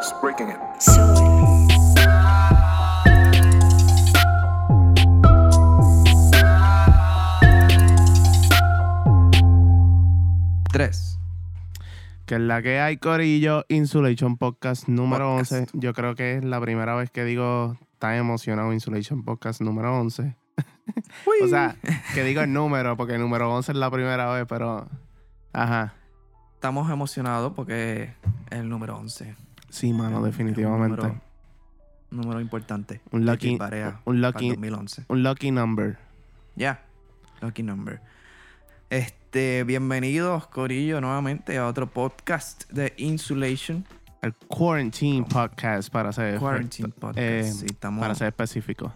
house breaking it. Tres. Que es la que hay, Corillo, Insulation Podcast número Podcast. 11. Yo creo que es la primera vez que digo tan emocionado Insulation Podcast número 11. o sea, que digo el número, porque el número 11 es la primera vez, pero... Ajá. Estamos emocionados porque es el número 11. Sí, mano, definitivamente. Un número, importante. Un lucky, un lucky, 2011. un lucky number. Ya. Lucky number. Este, bienvenidos, Corillo, nuevamente a otro podcast de Insulation El Quarantine Podcast, para ser, Quarantine Podcast. eh, Sí, estamos, para ser específico.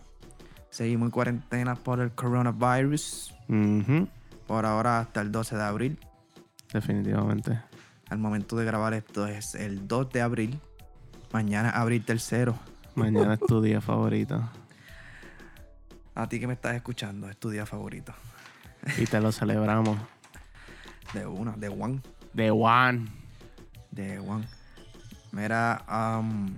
seguimos en cuarentena por el coronavirus. Por ahora hasta el 12 de abril. Definitivamente. Al momento de grabar esto es el 2 de abril. Mañana, abril tercero. Mañana es tu día favorito. A ti que me estás escuchando, es tu día favorito. Y te lo celebramos. De una, de one. De One. De one. Mira, am,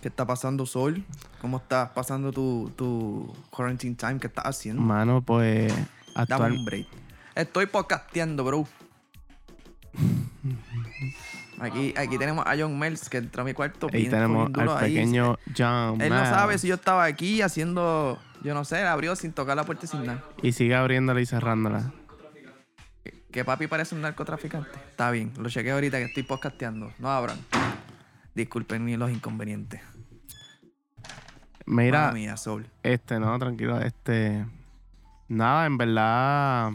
¿qué está pasando, Sol? ¿Cómo estás pasando tu, tu quarantine time? ¿Qué estás haciendo? Mano, pues Dame actual, un break. Estoy podcasteando, bro. Aquí, aquí tenemos a John Mels que entró a mi cuarto. ahí bien tenemos al ahí. pequeño John. Él no sabe si yo estaba aquí haciendo, yo no sé, abrió sin tocar la puerta y sin nada. Y sigue abriéndola y cerrándola. Que- Que papi parece un narcotraficante. Está bien, lo chequeo ahorita que estoy podcasteando. No abran. Disculpen ni los inconvenientes. Mira, mía, Sol. este, no, tranquilo, este. Nada, en verdad.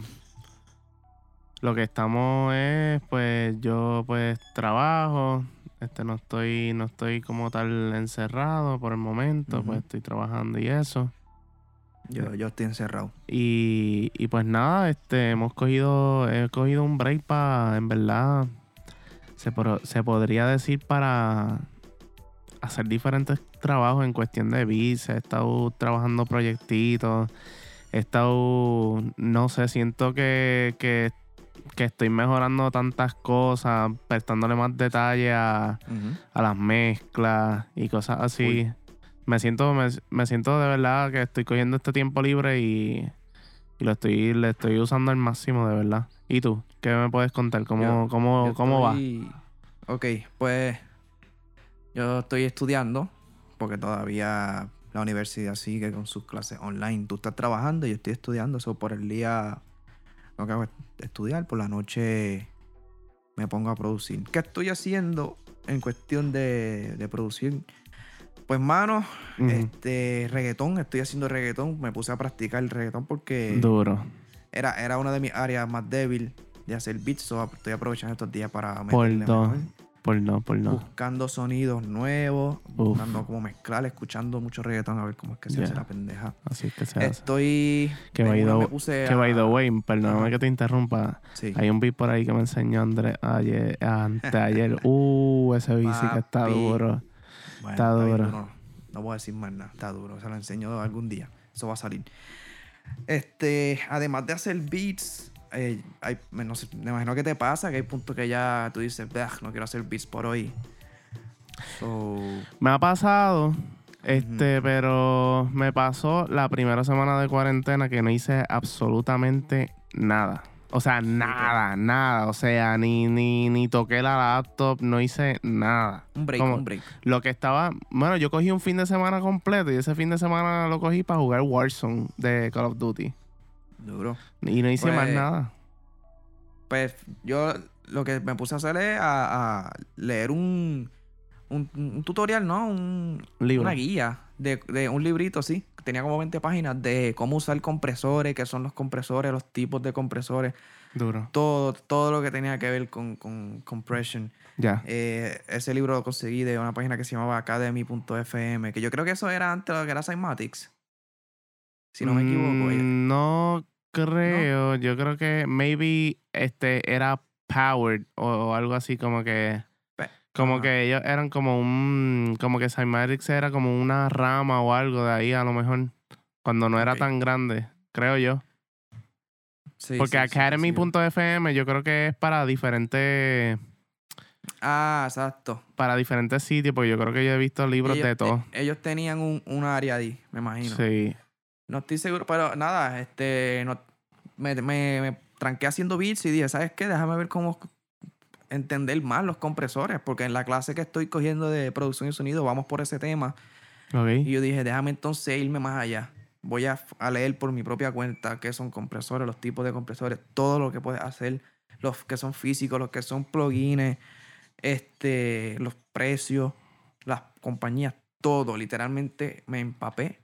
Lo que estamos es, pues, yo pues trabajo. Este, no estoy, no estoy como tal encerrado por el momento, pues estoy trabajando y eso. Yo, yo estoy encerrado. Y, y pues nada, este, hemos cogido, he cogido un break para, en verdad, se, pro- se podría decir para hacer diferentes trabajos en cuestión de beats. He estado trabajando proyectitos, he estado, no sé, siento que, que, que estoy mejorando tantas cosas, prestándole más detalle a, las mezclas y cosas así. Me siento, me, me siento de verdad que estoy cogiendo este tiempo libre y, y lo estoy, le estoy usando al máximo, de verdad. ¿Y tú? ¿Qué me puedes contar? ¿Cómo, Yo- cómo, Yo cómo va? Ok, pues yo estoy estudiando porque todavía la universidad sigue con sus clases online. Tú estás trabajando y yo estoy estudiando. Eso por el día lo que hago es estudiar, por la noche me pongo a producir. ¿Qué estoy haciendo en cuestión de, de producir? Pues mano, este reggaetón, estoy haciendo reggaetón. Me puse a practicar el reggaetón porque Duro. era, era una de mis áreas más débiles de hacer beats. so estoy aprovechando estos días para Por meterle dos. mejor. Por no, por no. Buscando sonidos nuevos, Uf. buscando como mezclar, escuchando mucho reggaetón a ver cómo es que se hace Ya. la pendeja. Así es que se hace. Estoy. Que de by the, que by the a- way, perdóname que te interrumpa. Sí. Hay un beat por ahí que me enseñó Andrés ayer, anteayer. Uh, ese sí que está duro. Bueno, está duro. No, no voy a decir más nada. Está duro. Se lo enseño algún día. Eso va a salir. Este, además de hacer beats, eh, hay, me, no sé, me imagino que te pasa que hay puntos que ya tú dices, "Beh, no quiero hacer beats por hoy. So, Me ha pasado, este, pero me pasó la primera semana de cuarentena que no hice absolutamente nada. O sea, nada, nada. O sea, ni, ni, ni toqué la laptop, no hice nada. un break, Como- un break. Lo que estaba, bueno, yo cogí un fin de semana completo y ese fin de semana lo cogí para jugar Warzone de Call of Duty. Duro. Y no hice más Pues, nada. Pues yo lo que me puse a hacer es a, a leer un, un, un tutorial, ¿no? Un, libro. una guía de, de un librito, sí. Tenía como 20 páginas de cómo usar compresores, qué son los compresores, los tipos de compresores, Duro. todo, todo lo que tenía que ver con, con compression. Ya. Eh, ese libro lo conseguí de una página que se llamaba academy.fm, que yo creo que eso era antes de lo que era Cymatics. Si no me equivoco. eh. Mm, No creo. Yo creo que maybe este era Powered o, o algo así como que. Como que ellos eran como un. Como que Cymatics era como una rama o algo de ahí a lo mejor. Cuando no era tan grande, creo yo. Sí, Porque sí, sí, sí. Academy.fm yo creo que es para diferentes Ah, exacto. para diferentes sitios, porque yo creo que yo he visto libros ellos, de todo. eh, ellos tenían un, un área ahí, me imagino. Sí. No estoy seguro, pero nada, este, no, me, me, me tranqué haciendo beats y dije, ¿sabes qué? Déjame ver cómo entender más los compresores, porque en la clase que estoy cogiendo de producción y sonido vamos por ese tema. Ok. Y yo dije, déjame entonces irme más allá. Voy a, a leer por mi propia cuenta qué son compresores, los tipos de compresores, todo lo que puedes hacer, los que son físicos, los que son plugins, este, los precios, las compañías, todo. Literalmente me empapé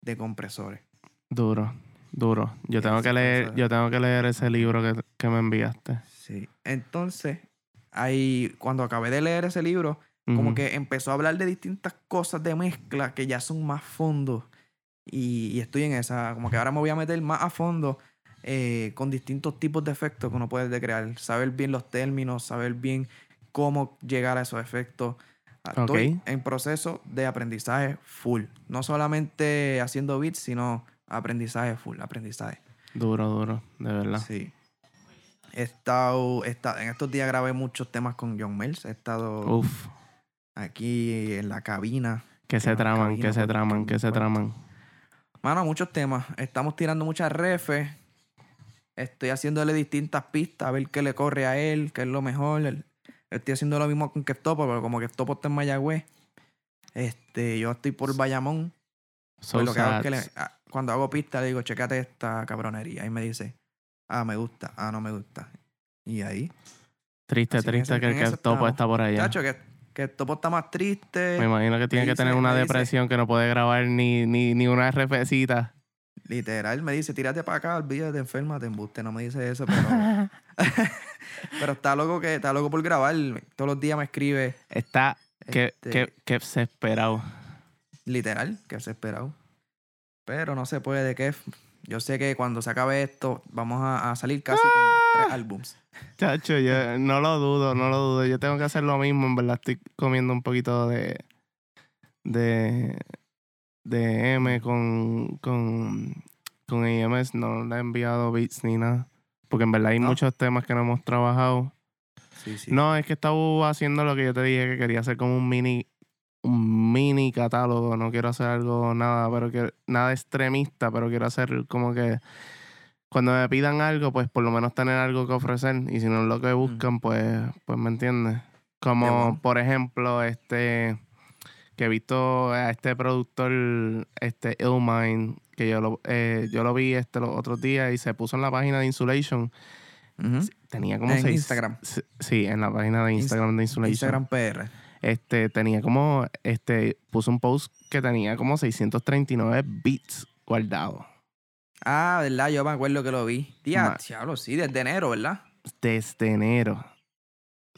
de compresores. Duro, duro. Yo tengo que leer, yo tengo que leer ese libro que, que me enviaste. Sí. Entonces, ahí, cuando acabé de leer ese libro, como que empezó a hablar de distintas cosas de mezcla que ya son más fondos. Y, y estoy en esa, como que ahora me voy a meter más a fondo eh, con distintos tipos de efectos que uno puede crear. Saber bien los términos, saber bien cómo llegar a esos efectos. Estoy en proceso de aprendizaje full. No solamente haciendo beats, sino aprendizaje full, aprendizaje. Duro, duro, de verdad. Sí. He estado, he estado- en estos días grabé muchos temas con John Mills. He estado Uf, aquí en la cabina. que se traman, cabina que se traman, que se traman. Mano, muchos temas. Estamos tirando muchas refes. Estoy haciéndole distintas pistas a ver qué le corre a él, qué es lo mejor. El- Estoy haciendo lo mismo con Keftopo, pero como Keftopo está en Mayagüez, este, yo estoy por Bayamón. So Pues lo que hago es sad. que le- ah, cuando hago pista le digo, checate esta cabronería. Y me dice, ah, me gusta, ah, no me gusta. Y ahí, Triste, Así triste que el que eso topo estamos. está por allá. chacho, que, que Topo está más triste. Me imagino que tiene que dice- tener una dice- depresión que no puede grabar ni, ni, ni una RFcita. Literal, me dice, tírate para acá, olvídate, enferma, te embuste. No me dice eso, pero, pero está loco que está loco por grabar. Todos los días me escribe, Está que, Este- que, que desesperado. literal, que se esperado. Pero no se puede, que yo sé que cuando se acabe esto, vamos a, a salir casi con tres álbums. Chacho, yo no lo dudo, no lo dudo. Yo tengo que hacer lo mismo, en verdad. Estoy comiendo un poquito de. de. de M con. con. con AMS. No le he enviado beats ni nada. Porque en verdad hay ¿No? muchos temas que no hemos trabajado. Sí, sí. No, es que estaba haciendo lo que yo te dije que quería hacer como un mini. un mini catálogo. No quiero hacer algo nada, pero que nada extremista, pero quiero hacer como que cuando me pidan algo, pues por lo menos tener algo que ofrecer. Y si no es lo que buscan, pues, pues me entiendes. Como bueno. por ejemplo, este que he visto a este productor, este Illmind, que yo lo, eh, yo lo vi este los otros días y se puso en la página de Insulation. Tenía como En seis. Instagram. Sí, en la página de Instagram de Insulation. Instagram PR. Este, tenía como, este, puso un post que tenía como 639 bits guardados. Ah, ¿verdad? Yo me acuerdo que lo vi. Tía, diablo, sí, desde enero, ¿verdad? Desde enero.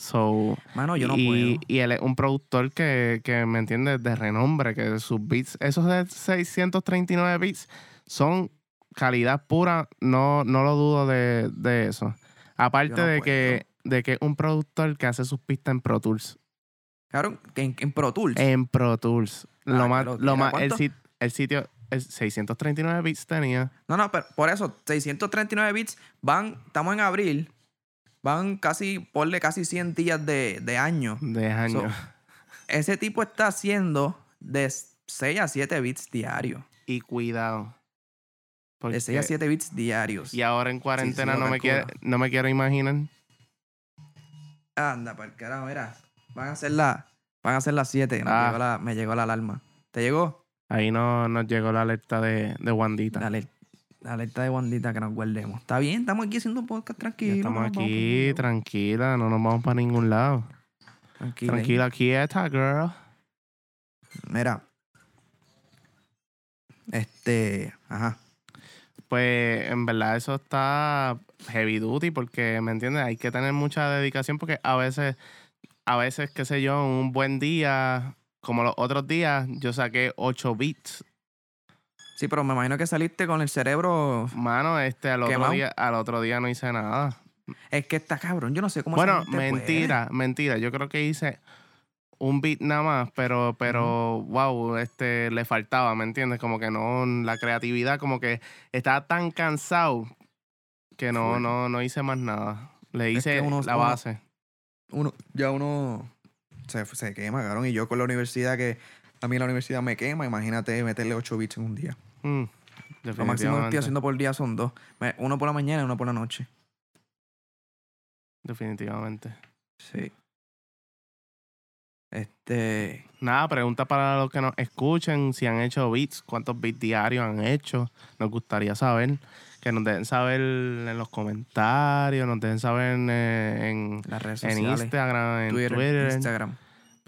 So, Mano, yo no y, puedo. y él es un productor que, que me entiende de renombre, que sus beats, esos de 639 bits, son calidad pura, no, no lo dudo de, de eso. Aparte no de que de que es un productor que hace sus pistas en Pro Tools. Claro, en, en Pro Tools. En Pro Tools. Ah, lo más, lo más, el, sit- el sitio, el 639 bits tenía. No, no, pero por eso, 639 bits van, estamos en abril, van casi, ponle casi 100 días de, de año. de años. Ese tipo está haciendo de 6 a 7 bits diarios. y cuidado. De 6 a Porque- 7 bits diarios. y ahora en cuarentena lo no, me quiero, no me quiero imaginar. Anda, para el carajo, mira. Van a ser las van a ser las 7. Me, Ah. llegó la, me llegó la alarma. ¿Te llegó? Ahí no nos llegó la alerta de, de Wandita. La, aler- la alerta de Wandita que nos guardemos. Está bien, estamos aquí haciendo un podcast Ya tranquilo. estamos nos vamos aquí, tranquila, no nos vamos para ningún lado. Tranquila. Tranquila, quieta, girl. Mira. Este. Ajá. Pues en verdad eso está heavy duty porque, ¿me entiendes? Hay que tener mucha dedicación porque a veces, a veces, qué sé yo, un buen día, como los otros días, yo saqué 8 bits. Sí, pero me imagino que saliste con el cerebro. Mano, este, al otro, Quemado. día, al otro día no hice nada. Es que está cabrón. Yo no sé cómo Bueno, puede. mentira, mentira. Yo creo que hice un beat nada más, pero, pero, wow, este, le faltaba, ¿me entiendes? Como que no, la creatividad, como que estaba tan cansado que no, no, no hice más nada. Le Es hice que uno- la base. uno, ya uno se, se quema, cabrón. Y yo con la universidad que a mí la universidad me quema, imagínate meterle 8 bits en un día. Mm, Lo máximo que estoy haciendo por día son dos. Uno por la mañana y uno por la noche. Definitivamente. Sí. Este. Nada, pregunta para los que nos escuchen si han hecho beats, cuántos beats diarios han hecho. Nos gustaría saber. Que nos dejen saber en los comentarios, nos dejen saber en, en, Las redes en sociales. Instagram, en Twitter, Twitter, Instagram.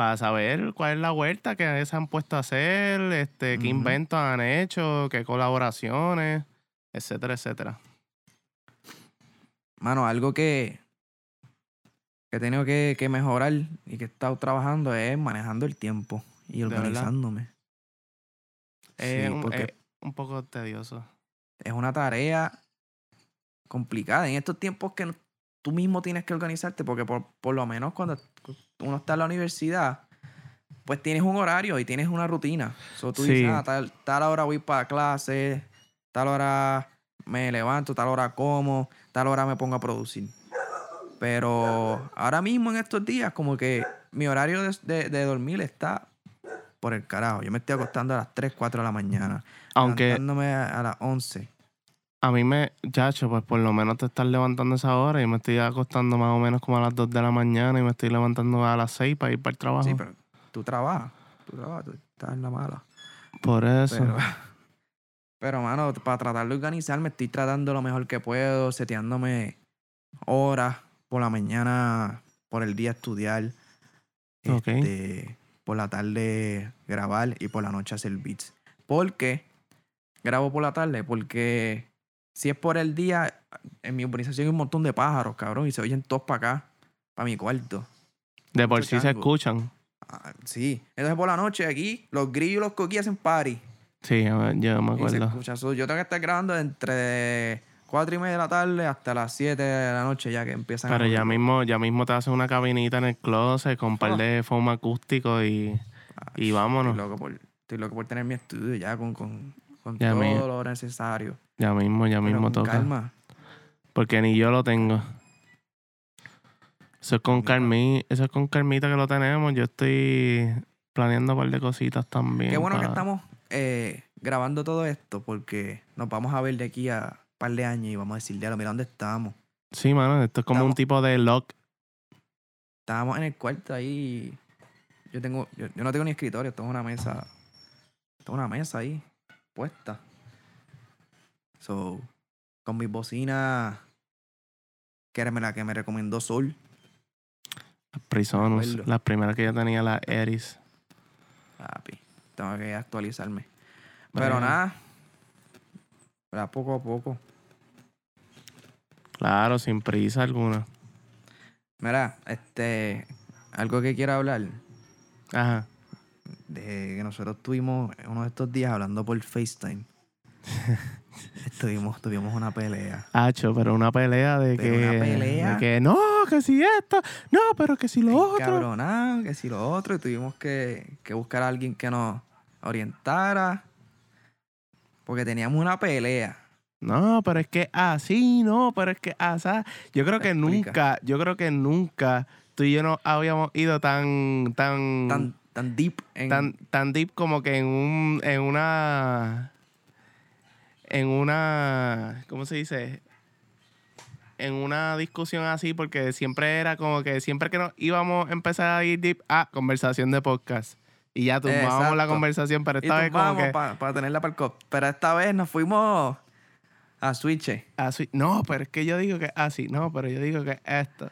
Para saber cuál es la vuelta que se han puesto a hacer, este, qué Ujú. inventos han hecho, qué colaboraciones, etcétera, etcétera. Mano, algo que, que he tenido que, que mejorar y que he estado trabajando es manejando el tiempo y organizándome. Sí, un, porque- es un poco tedioso. Es una tarea complicada. En estos tiempos que tú mismo tienes que organizarte, porque por, por lo menos cuando uno está en la universidad, pues tienes un horario y tienes una rutina. So, tú Sí. dices, ah, tal, tal hora voy para clase, tal hora me levanto, tal hora como, tal hora me pongo a producir. Pero ahora mismo en estos días, como que mi horario de, de- de dormir está por el carajo. Yo me estoy acostando a las 3, 4 de la mañana. Aunque a las 11. A mí me, chacho, pues por lo menos te estás levantando esa hora y me estoy acostando más o menos como a las 2 de la mañana y me estoy levantando a las 6 para ir para el trabajo. Sí, pero tú trabajas. Tú trabajas, tú estás en la mala. Por eso. Pero, pero, mano, para tratar de organizarme, estoy tratando lo mejor que puedo, seteándome horas por la mañana, por el día estudiar. Ok. este, por la tarde grabar y por la noche hacer beats. ¿Por qué grabo por la tarde? Porque si es por el día, en mi urbanización hay un montón de pájaros, cabrón, y se oyen todos para acá, para mi cuarto. de por sí se escuchan. Ah, sí. Entonces por la noche aquí, los grillos y los coquí hacen party. Sí, yo, me Y se acuerdo. escucha. So, yo tengo que estar grabando entre 4 y media de la tarde hasta las 7 de la noche ya que empiezan a Pero ya mover. mismo, ya mismo te haces una cabinita en el closet con un par Oh. de foam acústico y, Ah, y vámonos. Estoy loco, por, estoy loco por tener mi estudio ya con, con, con Ya todo mi- lo necesario. ya mismo, ya Pero mismo con toca. calma. Porque ni yo lo tengo. Eso es con Ni calma. Carmi, eso es con Carmita que lo tenemos. Yo estoy planeando un par de cositas también. Qué bueno que estamos eh, grabando todo esto porque nos vamos a ver de aquí a un par de años y vamos a decir, diablo, mira dónde estamos. Sí, mano, esto es como un tipo de lock. Estábamos en el cuarto ahí. Yo tengo, yo, yo no tengo ni escritorio, esto es una mesa. Esto es una mesa ahí, puesta. So, con mis bocinas, que era la que me recomendó Sol. Prisonus. acuerdo. Las primeras que yo tenía, la Eris. Papi, tengo que actualizarme. Pero nada, ¿verdad? poco a poco. Claro, sin prisa alguna. Mira, este, algo que quiero hablar, Ajá. De que nosotros estuvimos uno de estos días hablando por FaceTime. estuvimos, tuvimos una pelea. Hacho, pero una pelea de Pero que. una pelea. De que no, que si esto, no, pero que si lo otro. Cabronado, que si lo otro, y tuvimos que, que buscar a alguien que nos orientara. Porque teníamos una pelea. No, pero es que así, no, pero es que asá. Yo creo que Explica. nunca, yo creo que nunca tú y yo no habíamos ido tan, tan, Tan, tan deep en. tan, tan deep como que en un, en una, en una, ¿cómo se dice? En una discusión así, porque siempre era como que siempre que nos íbamos a empezar a ir deep, ah, conversación de podcast. Y ya tumbábamos la conversación, pero y esta vez como que... pa- para tenerla para el cop. Pero esta vez nos fuimos a Switch. Así, no, pero es que yo digo que así, no, pero yo digo que esto.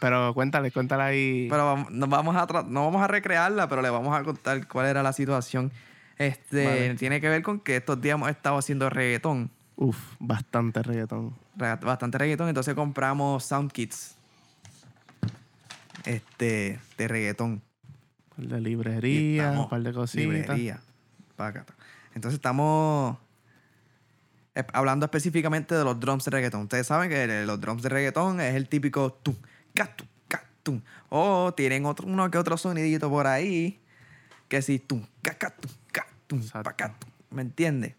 Pero cuéntale, cuéntale ahí. Pero vamos, nos vamos a no vamos a recrearla, pero le vamos a contar cuál era la situación. Este Vale. tiene que ver con que estos días hemos estado haciendo reggaetón. Uf, bastante reggaetón. Re- Bastante reggaetón. Entonces compramos sound kits. Este, de reggaetón. Un par de librería, un par de cositas. Librería. Entonces estamos eh, hablando específicamente de los drums de reggaetón. Ustedes saben que los drums de reggaetón es el típico tum, ca, tum, ca, tum. O tienen otro, uno que otro sonidito por ahí. Que si tum, ca, ca, tum, ca, tum, Exacto. pa, ca, tum. ¿Me entiendes?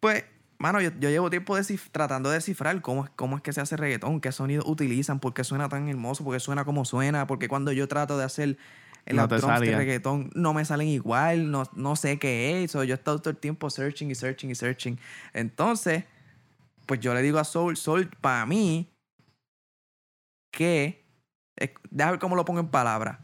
Pues Mano, yo, yo llevo tiempo tratando de descifrar cómo, es- cómo es que se hace reggaetón, qué sonidos utilizan, por qué suena tan hermoso, por qué suena como suena, porque cuando yo trato de hacer el No drums de reggaetón no me salen igual, no, no sé qué es. So, yo he estado todo el tiempo searching y searching y searching. Entonces, pues yo le digo a Soul, Soul, para mí, que. Déjame ver cómo lo pongo en palabras.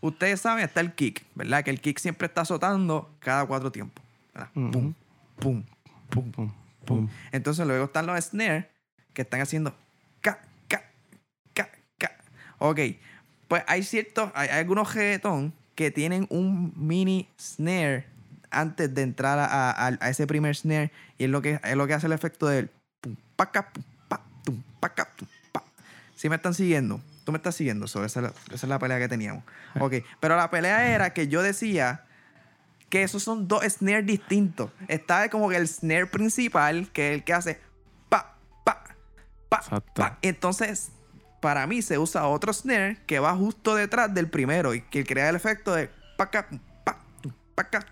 Ustedes saben, está el kick, ¿verdad? Que el kick siempre está azotando cada cuatro tiempos. Pum, pum, pum, Pum, pum. Entonces luego están los snares que están haciendo ca, ca, ca, ca. Ok, pues hay ciertos, hay, hay algunos reggaetón que tienen un mini snare antes de entrar a, a- a ese primer snare y es lo que, es lo que hace el efecto del pum, paca, pum, pa, tum, paca, pa. Si me están siguiendo, tú me estás siguiendo, so, esa, es la, esa es la pelea que teníamos. Ok, pero la pelea era que yo decía que esos son dos snares distintos. Está como que el snare principal, que es el que hace pa, pa, pa, Exacto. pa. Entonces, para mí se usa otro snare que va justo detrás del primero y que crea el efecto de pa, ca, pa, pa, ca.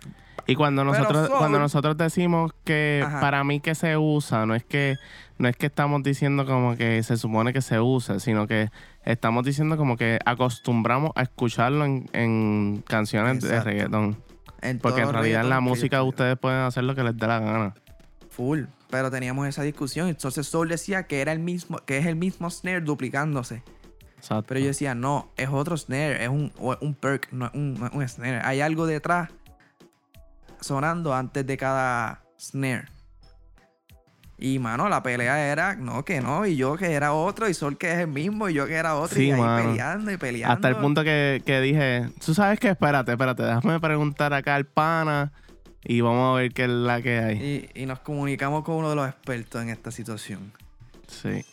Y cuando nosotros, Soul- cuando nosotros decimos que Ajá. para mí que se usa, no es que, no es que estamos diciendo como que se supone que se usa, sino que estamos diciendo como que acostumbramos a escucharlo en, en canciones de reggaetón. En Porque en realidad en la música ustedes pueden hacer lo que les dé la gana. Full. Pero teníamos esa discusión. Entonces Soul decía que era el mismo, que es el mismo snare duplicándose. Exacto. Pero yo decía, no, es otro snare, es un, un perk, no es un, no es un snare. Hay algo detrás sonando antes de cada snare. Y mano, la pelea era, no, que no, y yo que era otro, y Sol que es el mismo, y yo que era otro, Sí, y ahí mano. peleando y peleando. Hasta el punto que, que dije, tú sabes que espérate, espérate, déjame preguntar acá al pana y vamos a ver qué es la que hay. Y, y nos comunicamos con uno de los expertos en esta situación. Sí,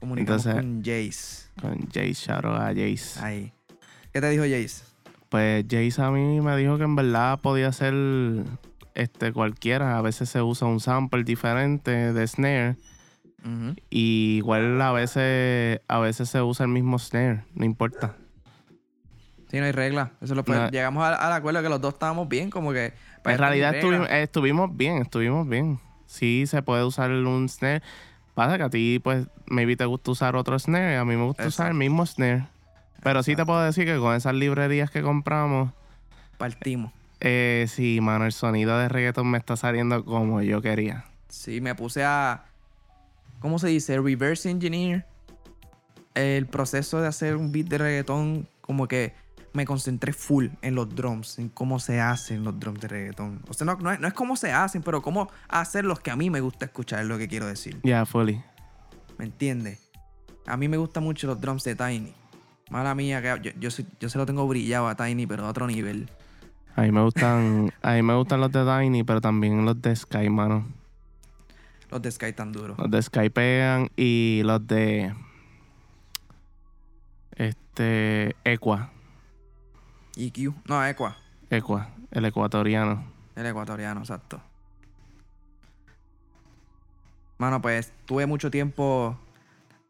Comunicamos Entonces- con Jace. con Jace, shout out a Jace. Ahí. ¿Qué te dijo Jace? Pues Jace a mí me dijo que en verdad podía ser este cualquiera. A veces se usa un sample diferente de snare. Y igual a veces, a veces se usa el mismo snare. No importa. Sí, no hay regla. Eso lo No. Llegamos al, al acuerdo que los dos estábamos bien, como que. pues, en realidad estuvimos, bien, estuvimos bien. Sí se puede usar un snare. Pasa que a ti, pues, maybe te gusta usar otro snare. A mí me gusta usar el mismo snare. Pero sí te puedo decir que con esas librerías que compramos, Partimos. eh, sí, mano, el sonido de reggaeton me está saliendo como yo quería. Sí, me puse a. ¿Cómo se dice? Reverse engineer. El proceso de hacer un beat de reggaetón, como que me concentré full en los drums, en cómo se hacen los drums de reggaetón. O sea, no, no es, no es cómo se hacen, pero cómo hacer los que a mí me gusta escuchar, es lo que quiero decir. Ya, fully. ¿Me entiendes? A mí me gustan mucho los drums de Tiny. Mala mía, que yo, yo, soy- yo se lo tengo brillado a Tiny, pero a otro nivel. A mí me gustan, a mí me gustan los de Tiny, pero también los de Sky, mano. Los de Sky tan duros. Los de Sky pegan y los de este Equa, EQ. No, Equa. Equa, el ecuatoriano. El ecuatoriano, exacto. Mano, pues tuve mucho tiempo.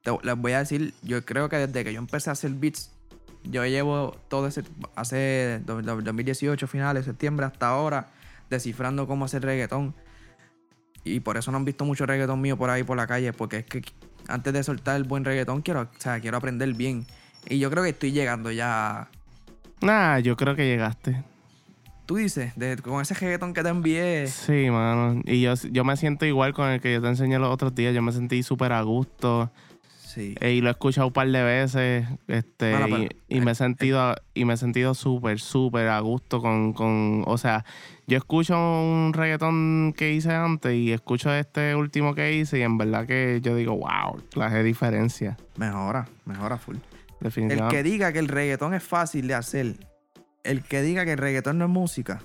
Te- les voy a decir, yo creo que desde que yo empecé a hacer beats, yo llevo todo ese. Hace do- do- 2018, finales, septiembre, hasta ahora, descifrando cómo hacer reggaetón. Y por eso no han visto mucho reggaetón mío por ahí por la calle, porque es que antes de soltar el buen reggaetón, quiero, o sea, quiero aprender bien. Y yo creo que estoy llegando ya. Nah, yo creo que llegaste. Tú dices, de- con ese reggaetón que te envié. Sí, mano. Y yo, yo me siento igual con el que yo te enseñé los otros días. Yo me sentí súper a gusto. Sí. Eh, y lo he escuchado un par de veces. Este, Bueno, y, pero, y me he eh, sentido, y me he sentido súper, súper a gusto con, con. O sea, yo escucho un reggaetón que hice antes y escucho este último que hice. Y en verdad que yo digo, wow, clase de diferencia. Mejora, mejora full. El que diga que el reggaetón es fácil de hacer, el que diga que el reggaetón no es música,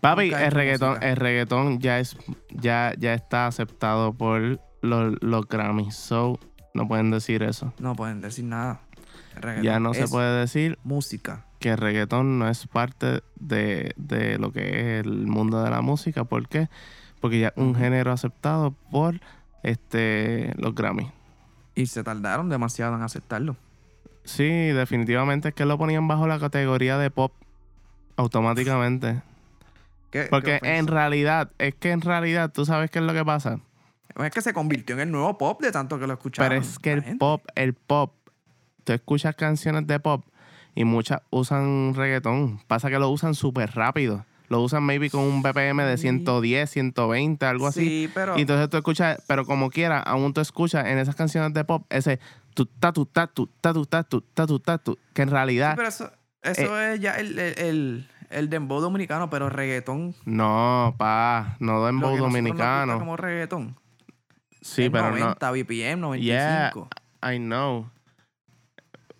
Papi, el reggaetón, música. el reggaetón ya es, ya, ya está aceptado por los, los Grammys. So, no pueden decir eso. no pueden decir nada. Reggaetón Ya no se puede decir música. que el reggaetón no es parte de, de lo que es el mundo de la música. ¿Por qué? Porque ya es un género aceptado por este los Grammys. Y se tardaron demasiado en aceptarlo. Sí, definitivamente es que lo ponían bajo la categoría de pop automáticamente. ¿Qué- Porque en realidad, es que en realidad, tú sabes qué es lo que pasa. Es que se convirtió en el nuevo pop de tanto que lo escuchaban. Pero es que el gente. pop, el pop, tú escuchas canciones de pop y muchas usan reggaetón. Pasa que lo usan súper rápido. Lo usan maybe con un BPM de Sí. 110, 120, algo así. Sí, pero. Y entonces tú escuchas, pero como quiera, aún tú escuchas en esas canciones de pop ese tu ta tu ta tu ta tu ta tu ta tu ta tu, que en sí, realidad pero eso, eso Eh. es ya el, el, el, el dembow dominicano, pero reggaetón. no, pa, no dembow dominicano. como reggaetón. Sí, es pero no. 90 BPM, 95. I know.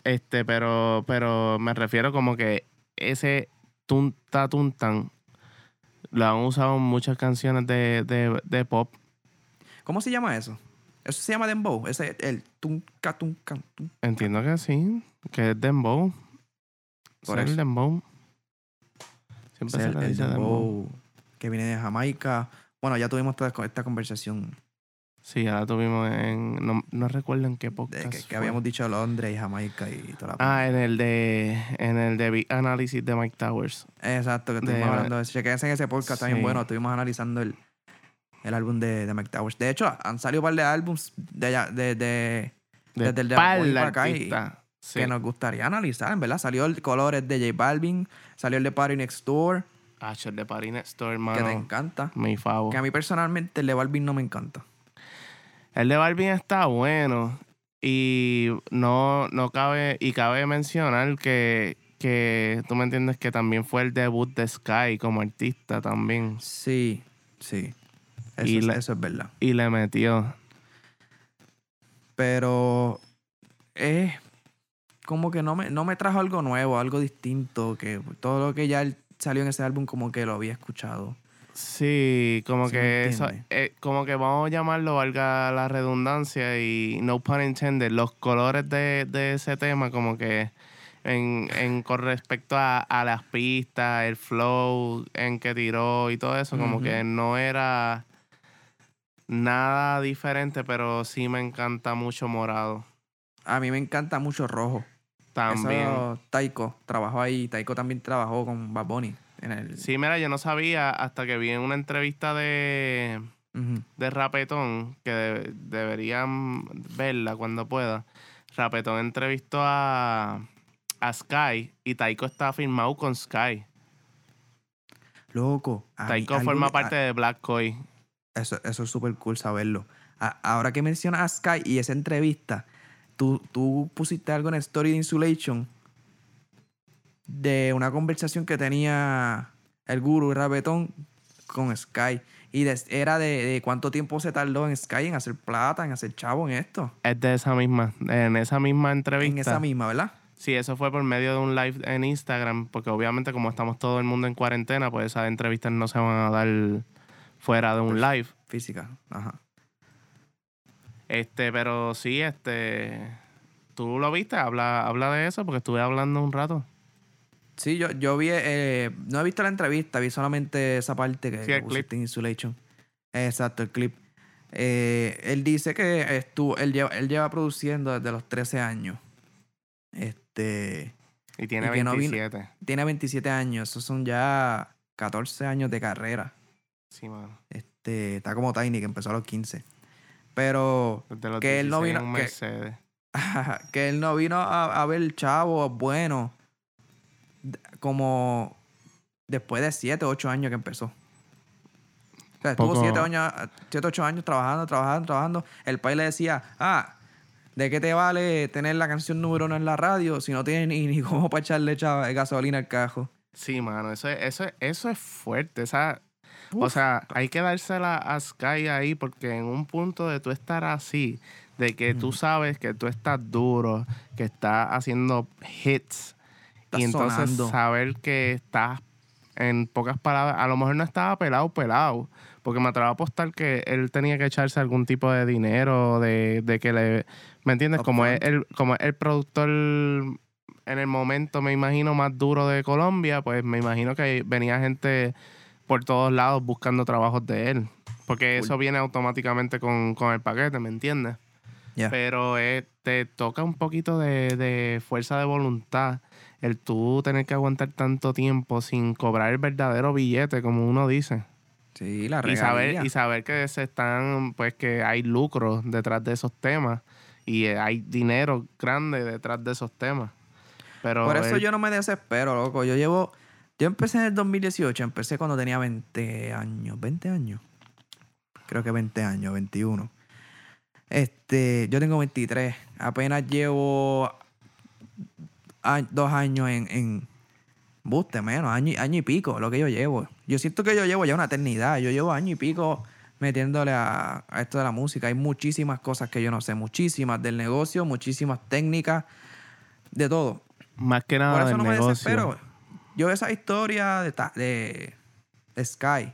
Este, pero, pero me refiero como que ese tunta tuntan lo han usado en muchas canciones de, de, de pop. ¿Cómo se llama eso? Eso se llama dembow. Ese el tunca tunca. Entiendo que sí, que es dembow. Por Sí, el eso. dembow. Siempre Ese se el, el dembow. dembow que viene de Jamaica. Bueno, ya tuvimos toda esta conversación Sí, ya la tuvimos en. No, no recuerdo en qué de podcast. que, habíamos dicho Londres y Jamaica y toda la Ah, en el de. En el de Big Analysis de Mike Towers. Exacto, que estuvimos de- hablando de eso. Chequense en ese podcast también bueno. Estuvimos analizando el, el álbum de, de Mike Towers. De hecho, han salido un par de álbums de, de, de- De Desde el de para acá y- artistas. Sí. que nos gustaría analizar, en verdad. Salió el Colores de J Balvin, salió el de Party Next Door, Ah, el de Party Next Door, que te hermano. encanta. Mi favor. Que a mí personalmente el de Balvin no me encanta. El de Balvin está bueno. Y no, no cabe, y cabe mencionar que, que tú me entiendes que también fue el debut de Sky como artista también. Sí, sí. Eso, Y es, eso es verdad. Y le metió. Pero es como que no me, no me trajo algo nuevo, algo distinto, que todo lo que ya salió en ese álbum como que lo había escuchado. Sí, como Sí que eso, eh, como que vamos a llamarlo, valga la redundancia, y no pun intended, los colores de, de ese tema, como que en, en con respecto a, a las pistas, el flow en que tiró y todo eso, como que no era nada diferente, pero sí me encanta mucho morado. A mí me encanta mucho Rojo. También. Eso, Taiko trabajó ahí. Taiko también trabajó con Bad Bunny. En el, Sí, mira, yo no sabía hasta que vi en una entrevista de, de Rapetón, que de- deberían verla cuando pueda. Rapetón entrevistó a, a Sky y Taiko está firmado con Sky. Loco. mí Taiko algo forma parte de Black Koi. eso, eso es súper cool saberlo. A- ahora que mencionas a Sky y esa entrevista, tú, tú pusiste algo en el Story de Insulation de una conversación que tenía el guru Rabetón con Sky. Y de- era de, de cuánto tiempo se tardó en Sky en hacer plata, en hacer chavo en esto. Es de esa misma, en esa misma entrevista. En esa misma, ¿verdad? Sí, eso fue por medio de un live en Instagram, porque obviamente como estamos todo el mundo en cuarentena, pues esas entrevistas no se van a dar fuera de un live. Física. Ajá. Este, pero sí, este. ¿Tú lo viste? Habla, habla de eso, porque estuve hablando un rato. Sí, yo, yo vi, eh, no he visto la entrevista, vi solamente esa parte que, Sí, el clip. Insulation. Exacto, el clip. Eh, él dice que estuvo, él lleva, él lleva produciendo desde los 13 años. Este, Y tiene Y que no vino- 27. tiene 27 años, esos son ya 14 años de carrera. Sí, mano. Este, está como Tiny, que empezó a los 15. Pero Desde los Que él no 16 en vino- que- que él no vino a, a ver chavo bueno como después de 7, 8 años que empezó. O sea, estuvo Poco- 7, años, 7, 8 años trabajando, trabajando, trabajando. El país le decía, ah, ¿de qué te vale tener la canción número uno en la radio si no tienes ni, ni cómo para echarle chava- gasolina al cajo? Sí, mano, eso es, eso, es- eso es fuerte. Esa, o sea, hay que dársela a Sky ahí porque en un punto de tú estar así, de que tú sabes que tú estás duro, que estás haciendo hits, y entonces sonando. saber que estás, en pocas palabras, a lo mejor no estaba pelado, pelado, porque me atrevo a apostar que él tenía que echarse algún tipo de dinero, de, de que le, ¿me entiendes? Como es el, como es el productor en el momento, me imagino, más duro de Colombia, pues me imagino que venía gente por todos lados buscando trabajos de él. Porque eso viene automáticamente con, con el paquete, ¿me entiendes? Ya. Pero eh, te toca un poquito de, de fuerza de voluntad el tú tener que aguantar tanto tiempo sin cobrar el verdadero billete, como uno dice. Sí, la Y saber, regalía. y saber que se están, pues que hay lucro detrás de esos temas y eh, hay dinero grande detrás de esos temas. Pero Por eso el- yo no me desespero, loco. Yo llevo. Yo empecé en el 2018, empecé cuando tenía 20 años. ¿20 años? Creo que 20 años, 21. Este, yo tengo 23. Apenas llevo dos años en, en buste, menos, año, y- año y pico, lo que yo llevo. Yo siento que yo llevo ya una eternidad. Yo llevo año y pico metiéndole a, a esto de la música. Hay muchísimas cosas que yo no sé, muchísimas del negocio, muchísimas técnicas, de todo. más que nada Por eso del no me negocio. desespero. Yo esa historia de, de, de Sky,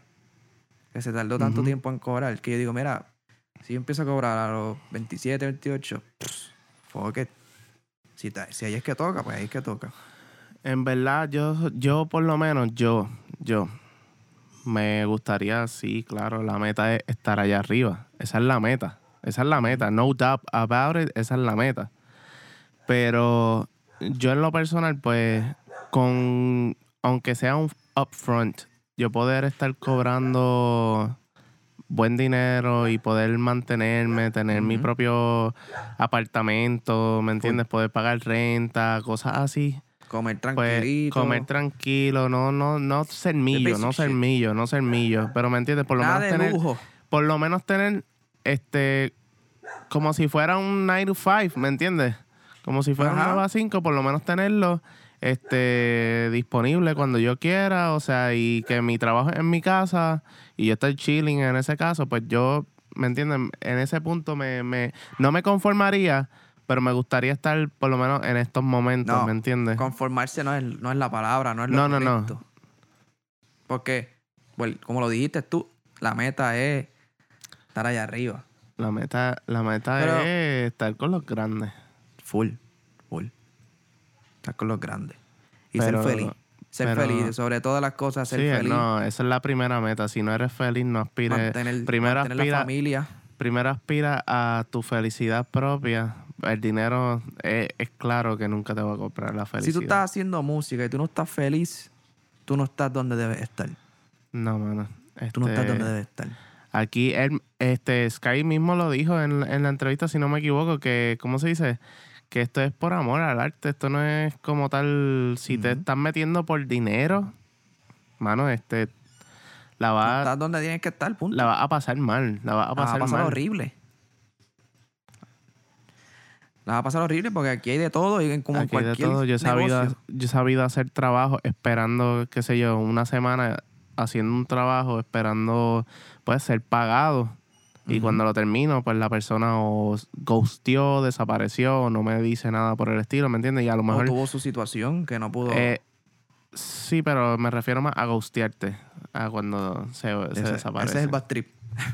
que se tardó tanto tiempo en cobrar, que yo digo, mira, si yo empiezo a cobrar a los 27, 28, pff, fuck it. Si, ta- si ahí es que toca, pues ahí es que toca. En verdad, yo, yo por lo menos, yo, yo, me gustaría, sí, claro, la meta es estar allá arriba. Esa es la meta. Esa es la meta. No doubt about it, esa es la meta. Pero yo en lo personal, pues, con, aunque sea un upfront, yo poder estar cobrando buen dinero y poder mantenerme, tener mi propio apartamento, ¿me entiendes? Poder pagar renta, cosas así Comer pues tranquilito. comer tranquilo, no, no, no ser millo, basic no ser shit. millo, no ser millo. Pero me entiendes, por lo nada menos tener, lujo. por lo menos tener este como si fuera un 9 to 5, ¿me entiendes? Como si fuera un Ajá. 9 a 5, por lo menos tenerlo este disponible cuando yo quiera, o sea, y que mi trabajo es en mi casa y yo estoy chilling en ese caso, pues yo, ¿me entiendes? En ese punto me, me no me conformaría, pero me gustaría estar por lo menos en estos momentos, No, ¿me entiendes? Conformarse no es, no es la palabra, no es lo No, no, no. correcto. Porque, bueno, como lo dijiste tú, la meta es estar allá arriba. La meta, la meta Pero- es estar con los grandes. Full. Con los grandes. Y Pero- ser feliz. Ser pero- feliz. Sobre todas las cosas, ser sí, feliz. no, esa es la primera meta. Si no eres feliz, no aspires. mantener primero mantener la aspira, familia. primero aspira a tu felicidad propia. El dinero es, es claro que nunca te va a comprar la Si felicidad. tú estás haciendo música y tú no estás feliz, tú no estás donde debes estar. No, mano. Tú no estás Este, donde debes estar. Aquí, él, este, Sky mismo lo dijo en, en la entrevista, si no me equivoco, que, ¿cómo se dice? Que esto es por amor al arte. Esto no es como tal, si te estás metiendo por dinero, mano, este, la No va, estás donde tienes que estar, punto. la vas a pasar mal. La vas a La vas pasar, a pasar mal. horrible. La vas a pasar horrible porque aquí hay de todo y como Aquí cualquier todo. Yo he, sabido, yo he sabido hacer trabajo esperando, qué sé yo, una semana haciendo un trabajo, esperando pues ser pagado. Y cuando lo termino, pues la persona o ghosteó, desapareció, o no me dice nada por el estilo, ¿me entiendes? Y a lo O mejor... tuvo su situación que no pudo. eh, sí, pero me refiero más a ghostearte, a cuando se, se ese, desaparece. ese es el bad trip.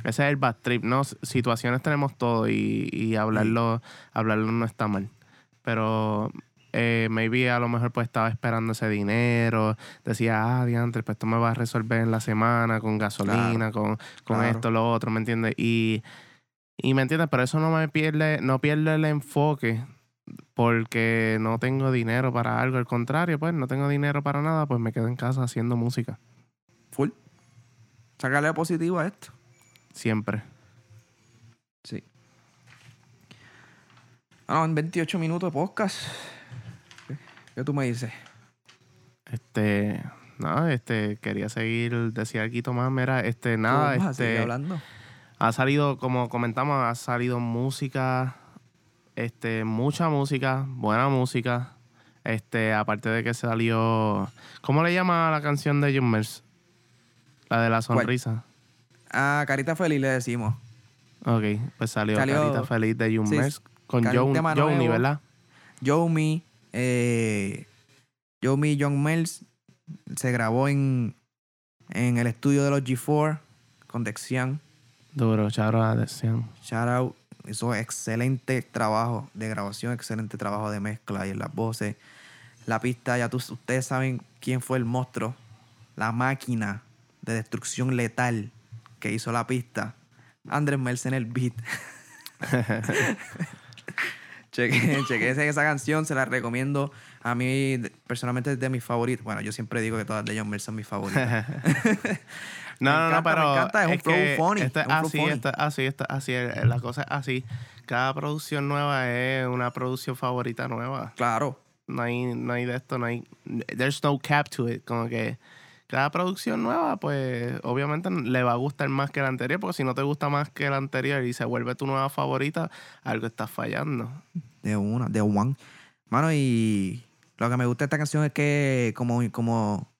Ese es el bad trip, ¿no? Situaciones tenemos todo y, y hablarlo, hablarlo no está mal. Pero eh, maybe a lo mejor pues estaba esperando ese dinero. Decía, ah, diantre, pues esto me va a resolver en la semana con gasolina, con, con claro. esto, lo otro, ¿me entiendes? Y, y me entiendes, pero eso no me pierde, no pierde el enfoque porque no tengo dinero para algo. Al contrario, pues no tengo dinero para nada, pues me quedo en casa haciendo música. Full. Sacarle positivo a esto. Siempre. Sí. Ah, no, en 28 minutos de podcast. ¿Qué tú me dices? Este, no, este, quería seguir, decía algo más, mira, este, nada, ¿Tú vas a seguir este, hablando? ha salido, como comentamos, ha salido música, este, mucha música, buena música, este, aparte de que salió, ¿cómo le llama la canción de Jummers? La de la sonrisa. Ah, Carita Feliz le decimos. Ok, pues salió, Salió- Carita Feliz de Jummers con salió un Joe, Johnny. ¿verdad? Yomi, eh, Yomi John Mills se grabó en, en el estudio de los G4 con Dexian. Duro, charo, atención. Shout out. Hizo excelente trabajo de grabación, excelente trabajo de mezcla y en las voces. La pista, ya tú- ustedes saben quién fue el monstruo, la máquina de destrucción letal que hizo la pista. Andrés Mercer en el beat. Shout cheque, cheque esa canción, se la recomiendo. A mí, personalmente, es de mis favoritos. Bueno, yo siempre digo que todas de John Mayer son mis favoritas. No, Me no, no, encanta, me pero. encanta, es un flow funny, Esto es es un flow así, funny. esto es así, esto es así. eh, La cosa es así. Cada producción nueva es una producción favorita nueva. claro. No hay, no hay de esto, no hay. There's no cap to it. Como que cada producción nueva, pues obviamente le va a gustar más que la anterior, porque si no te gusta más que la anterior y se vuelve tu nueva favorita, algo está fallando. De una, de one. Mano, y lo que me gusta de esta canción es que como, como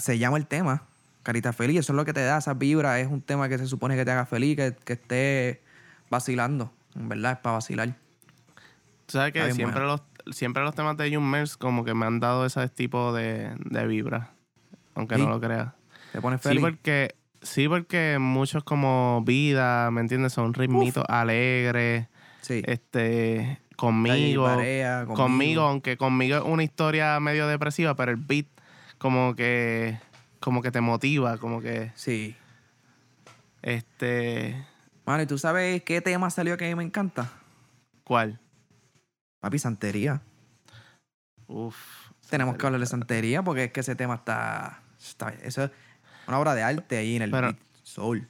se llama el tema, Carita Feliz, eso es lo que te da, esa vibra, es un tema que se supone que te haga feliz, que, que esté vacilando. En verdad, es para vacilar. Tú sabes que siempre los, siempre los temas de Jun Mers como que me han dado ese tipo de, de vibra, aunque Sí. no lo creas. Te pones Sí, feliz. porque, sí, porque muchos como vida, ¿me entiendes? Son ritmitos alegres, Sí. este, conmigo, Parea, conmigo. aunque conmigo es una historia medio depresiva, pero el beat como que, como que te motiva, como que, Sí. este, Mano, ¿y tú sabes qué tema salió que a mí me encanta? ¿cuál? Papi, santería. Uf. Tenemos que hablar de santería porque es que ese tema está... está eso es una obra de arte ahí en el Pero- soul.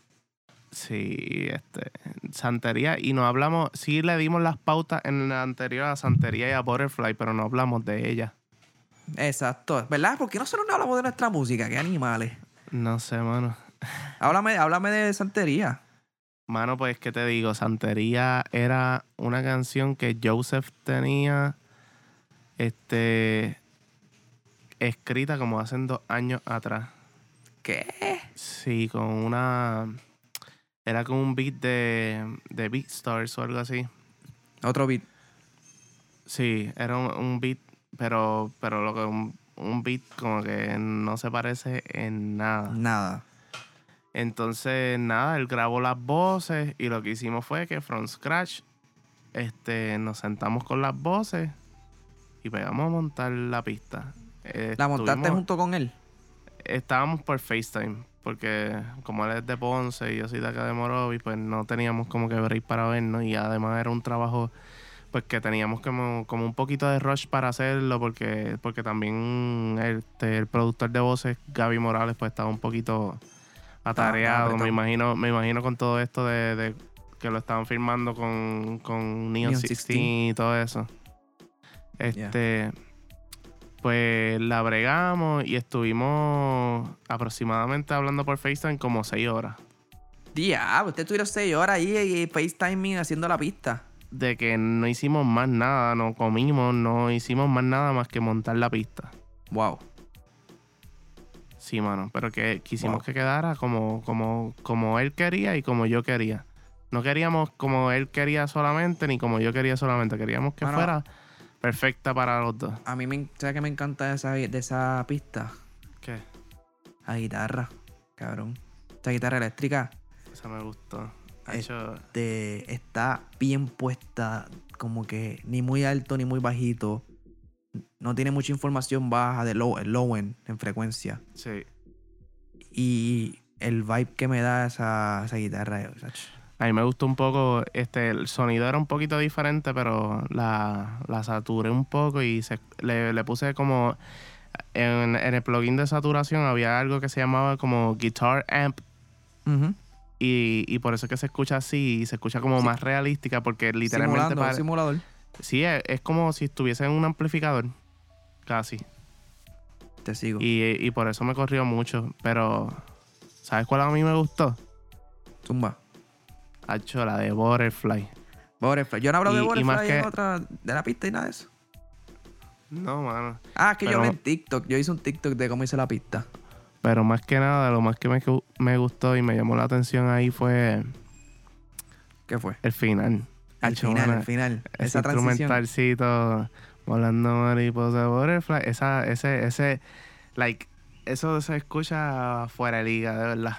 Sí, este, santería, y no hablamos, sí le dimos las pautas en la anterior a santería y a Butterfly, pero no hablamos de ella. Exacto. ¿Verdad? ¿Por qué nosotros no hablamos de nuestra música? ¿Qué animales? No sé, mano. Háblame, háblame de santería. Mano, pues, ¿qué te digo? Santería era una canción que Joseph tenía, este, escrita como hace dos años atrás. ¿Qué? Sí, con una, era con un beat de, de Beatstars o algo así. Otro beat. Sí, era un, un beat, pero, pero lo que un, un beat como que no se parece en nada. Nada. Entonces, nada, él grabó las voces y lo que hicimos fue que from scratch este, nos sentamos con las voces y pegamos a montar la pista. Eh, ¿La montaste junto con él? Estábamos por FaceTime, porque como él es de Ponce y yo soy de acá de Morovis, pues no teníamos como que break para vernos y además era un trabajo pues que teníamos como, como un poquito de rush para hacerlo porque, porque también este, el productor de voces, Gaby Morales, pues estaba un poquito atareado, me imagino, me imagino con todo esto de, de que lo estaban filmando con, con Neon, Neon 16 16. y todo eso. Este, pues la bregamos y estuvimos aproximadamente hablando por FaceTime como seis horas. Diablo, usted estuvieron seis horas ahí y FaceTiming haciendo la pista. De que no hicimos más nada, no comimos, no hicimos más nada más que montar la pista. Wow. Sí, mano, pero que quisimos Wow. que quedara como, como, como él quería y como yo quería. No queríamos como él quería solamente ni como yo quería solamente. Queríamos que Mano. fuera perfecta para los dos. A mí me, ¿sabes qué me encanta de esa, de esa pista? ¿Qué? La guitarra, cabrón. Esta guitarra eléctrica Eso me gustó. Eh, Hecho, te- está bien puesta, como que ni muy alto ni muy bajito. No tiene mucha información baja de low, low end en frecuencia. sí. Y el vibe que me da esa, esa guitarra, eh, ach, A mí me gustó un poco, este, el sonido era un poquito diferente, pero la, la saturé un poco y se, le, le puse como, en, en el plugin de saturación había algo que se llamaba como Guitar Amp y, y por eso es que se escucha así y se escucha como Sí. más realística porque literalmente Simulando, un pare- simulador. sí, es, es como si estuviese en un amplificador, casi. Te sigo. Y, y por eso me corrió mucho, pero ¿sabes cuál a mí me gustó? Zumba. Hacho, la de Butterfly. Butterfly. Yo no hablo de Y- y Butterfly más en que- otra de la pista y nada de eso. No, mano. Ah, es que yo vi en TikTok. Yo hice un TikTok de cómo hice la pista. Pero más que nada, lo más que me, me gustó y me llamó la atención ahí fue ¿Qué fue? el final. Al Hacho, final, al final. Ese Esa transición. instrumentalcito, volando mariposa butterfly, esa, ese, ese, like, eso se escucha fuera de liga, de verdad.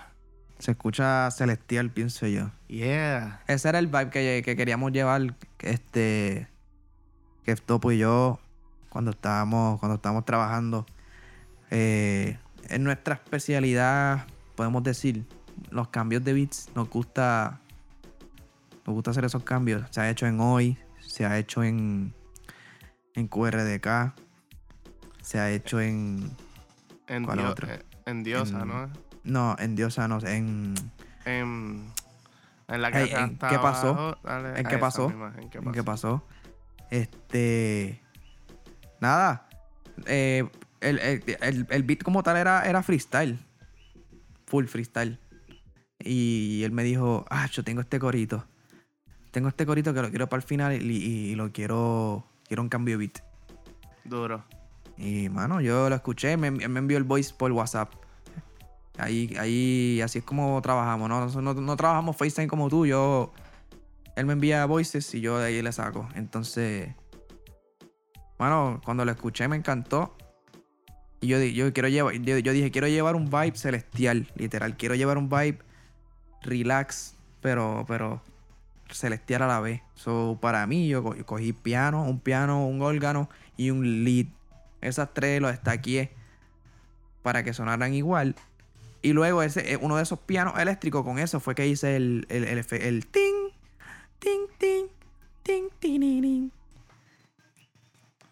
Se escucha celestial, pienso yo. Yeah. Ese era el vibe que, que queríamos llevar, este, que Topo y yo, cuando estábamos, cuando estábamos trabajando. Eh, en nuestra especialidad, podemos decir, los cambios de beats, nos gusta, nos gusta hacer esos cambios. Se ha hecho en hoy, se ha hecho en, en QRDK, se ha hecho en... En, ¿Cuál Dio- otro? eh, en Diosa, En- ¿no? No, en Diosa, no, en... En, en la que Ey, ¿en qué pasó? ¿En qué pasó? ¿En qué ¿En pasó? qué pasó? Este. Nada. eh, el, el- el- el beat como tal era, era freestyle. Full freestyle. Y él me dijo, ah, yo tengo este corito. Tengo este corito que lo quiero para el final y, y lo quiero. Quiero un cambio de beat. Duro. Y mano, yo lo escuché, me, me envió el voice por WhatsApp. Ahí, ahí, así es como trabajamos, ¿no? No, no trabajamos FaceTime como tú, yo. Él me envía voices y yo de ahí le saco. Entonces. Mano, cuando lo escuché me encantó. Y yo, yo quiero llevar, yo, dije, quiero llevar un vibe celestial, literal. Quiero llevar un vibe relax, pero, pero celestial a la vez. So, para mí, yo co- cogí piano, un piano, un órgano y un lead. Esas tres los destaqué para que sonaran igual. Y luego ese, eh, uno de esos pianos eléctricos, con eso fue que hice el, el, el, el ting, ting, ting, ting, ting.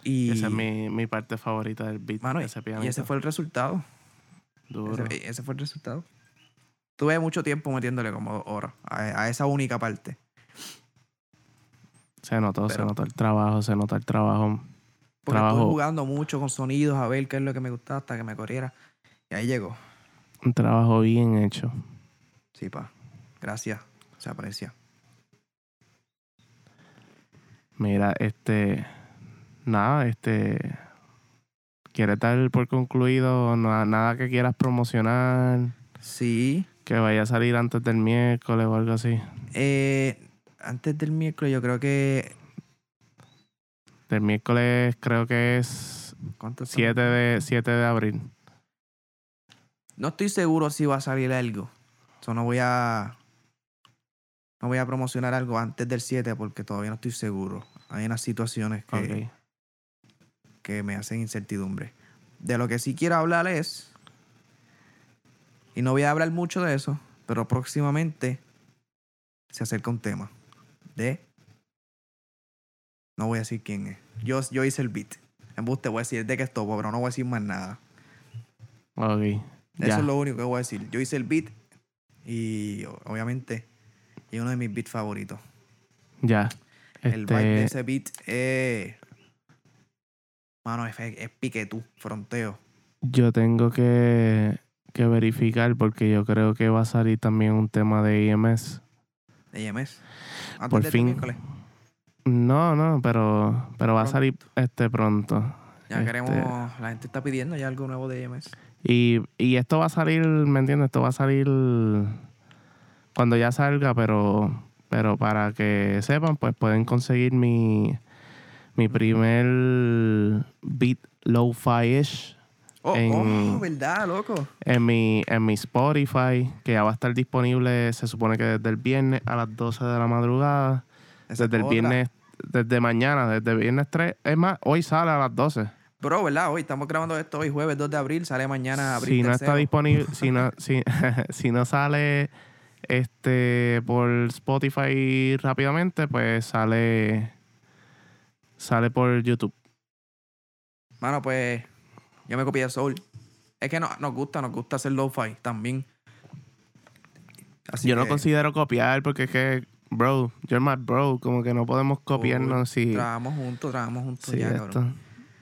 Y, Esa es mi, mi parte favorita del beat. mano, y- ese y pianito. ese fue el resultado. Duro. Ese, ese fue el resultado. Tuve mucho tiempo metiéndole como horas a, a esa única parte. Se notó, se notó el trabajo, se notó el trabajo. Porque Trabajo. estuve jugando mucho con sonidos a ver qué es lo que me gustaba hasta que me corriera. Y ahí llegó. Un trabajo bien hecho. Sí, pa. Gracias. Se aprecia. Mira, este. Nada, este. ¿Quieres dar por concluido na- nada que quieras promocionar? Sí. Que vaya a salir antes del miércoles o algo así. Eh, antes del miércoles, yo creo que. Del miércoles creo que es ¿Cuánto estamos? 7 de, 7 de abril. No estoy seguro si va a salir algo. So, no voy a. No voy a promocionar algo antes del 7 porque todavía no estoy seguro. Hay unas situaciones que, Ok. que me hacen incertidumbre. De lo que sí quiero hablar es. Y no voy a hablar mucho de eso, pero próximamente se acerca un tema. De. No voy a decir quién es. Yo, yo hice el beat. En bus te voy a decir de qué es todo, pero no voy a decir más nada. Ok. Eso Ya. es lo único que voy a decir. Yo hice el beat y obviamente es uno de mis beats favoritos. Ya. El vibe de Este, ese beat es. Mano, es, es piquetú, fronteo. yo tengo que, que verificar porque yo creo que va a salir también un tema de EMS. De IMS. Antes Por de este fin. No, no, pero, pero va a salir este pronto. Ya Este- queremos. La gente está pidiendo ya algo nuevo de IMS. Y, y esto va a salir, ¿me entiendes? Esto va a salir cuando ya salga, pero, pero para que sepan, pues pueden conseguir mi, mi primer beat lo-fi-ish Oh, En- oh, ¿verdad, loco? en mi, en mi Spotify, que ya va a estar disponible, se supone que desde el viernes a las 12 de la madrugada, Esa desde el viernes, desde mañana, desde viernes 3, es más, hoy sale a las 12. Bro, ¿verdad? Hoy estamos grabando esto hoy, jueves 2 de abril. Sale mañana abril. si no está tercero. disponible, si no, si, si no sale este por Spotify rápidamente, pues sale sale por YouTube. Mano, pues. Yo me copié de Soul. Es que no, nos gusta, nos gusta hacer lo-fi también. Así Yo no que, considero copiar porque es que, bro, you're my bro, como que no podemos copiarnos si Trabajamos juntos, trabajamos juntos si ya, esto.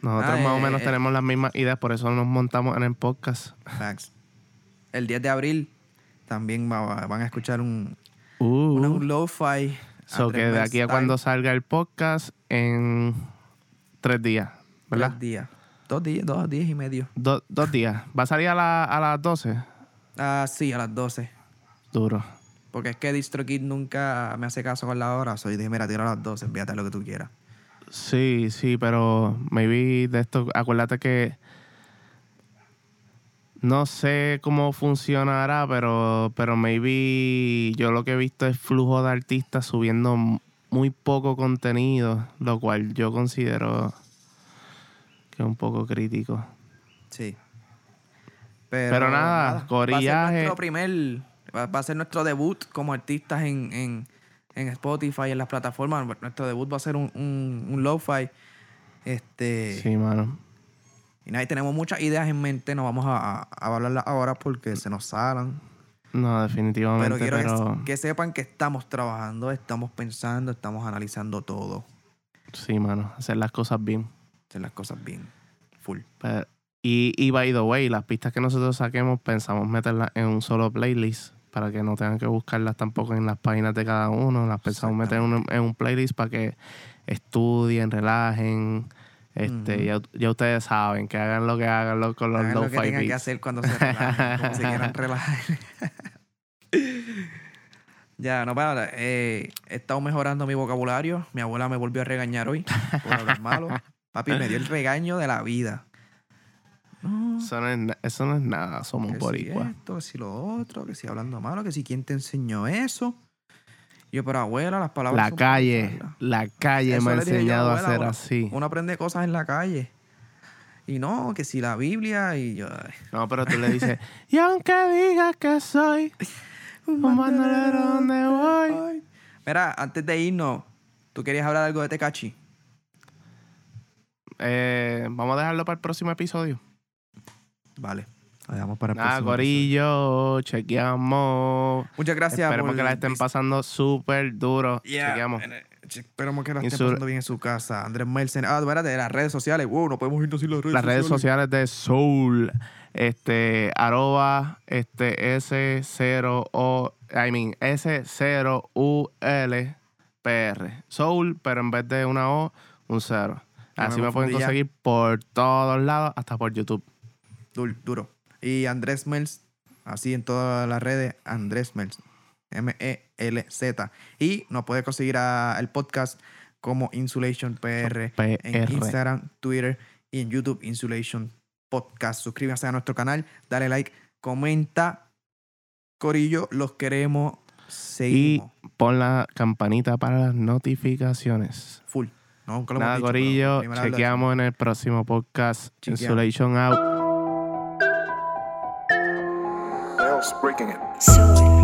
Nosotros Ah, más o eh, menos eh. tenemos las mismas ideas, por eso nos montamos en el podcast. Facts. El 10 de abril también va- van a escuchar un, Uh, un lo-fi. so que de aquí a cuando salga el podcast en tres días, ¿verdad? Tres días. Dos días, dos días y medio. Do- dos días. ¿Va a salir a, la- a las 12? Ah, sí, a las 12. Duro. Porque es que DistroKid nunca me hace caso con la hora. Soy dije, mira, tira a las 12, envíate lo que tú quieras. Sí, sí, pero maybe de esto, acuérdate que no sé cómo funcionará, pero, pero maybe yo lo que he visto es flujo de artistas subiendo muy poco contenido, lo cual yo considero que es un poco crítico. Sí. Pero, Pero nada, Va a ser nuestro primer. Va, va a ser nuestro debut como artistas en, en, en Spotify, en las plataformas. Nuestro debut va a ser un, un, un lo-fi. Este, Sí, mano. Y nada, y tenemos muchas ideas en mente. No vamos a, a, a hablarlas ahora porque se nos salan. No, definitivamente, Pero quiero pero, que, que sepan que estamos trabajando, estamos pensando, estamos analizando todo. sí, mano, hacer las cosas bien. Hacer las cosas bien. Full. Pero- y, y by the way, las pistas que nosotros saquemos pensamos meterlas en un solo playlist para que no tengan que buscarlas tampoco en las páginas de cada uno. Las pensamos meter en un, en un playlist para que estudien, relajen. Este, ya, ya ustedes saben que hagan lo que hagan lo- con los Hagan lo que tengan que hacer cuando se relajen, como se quieran relajar. ya, no para. Eh, he estado mejorando mi vocabulario. Mi abuela me volvió a regañar hoy por hablar malo. Papi me dio el regaño de la vida. No, Eso no es, eso no es nada, somos que si boricuas. esto, que si lo otro, que si hablando malo, que si quién te enseñó eso. Yo, pero abuela, las palabras La son calle, la calle Eso me ha yo enseñado a hacer así. Uno aprende cosas en la calle. Y no, que si la Biblia y yo... ay, No, pero tú le dices, y aunque digas que soy un bandolero donde voy. Ay. Mira, antes de irnos, ¿tú querías hablar algo de Tecachi? Eh, vamos a dejarlo para el próximo episodio. Vale. Dejamos para el Nada, próximo Corillo, chequeamos. Muchas gracias. Esperemos por que la estén pasando súper duro. Yeah, Chequeamos. Esperemos que la estén pasando bien en su casa. Andrés Melsen. Ah, espérate, de las redes sociales. Wow, no podemos irnos sin las redes Las redes sociales de Soul, este, arroba, este, S0O, I mean, S0ULPR. Soul, pero en vez de una O, un cero. Me Así me pueden conseguir por todos lados, hasta por YouTube. Duro, duro. Y Andrés Mels, así en todas las redes, Andrés Mels. M-E-L-Z. Y nos puede conseguir a- el podcast como Insulation PR en PR. Instagram, Twitter y en YouTube, Insulation Podcast. Suscríbase a nuestro canal, dale like, comenta. Corillo, los queremos. Seguimos. Pon la campanita para las notificaciones. Full. No, nunca lo hemos Nada, dicho, Corillo, chequeamos en el próximo podcast. Chequeamos. Insulation out. Nails breaking it. Soul.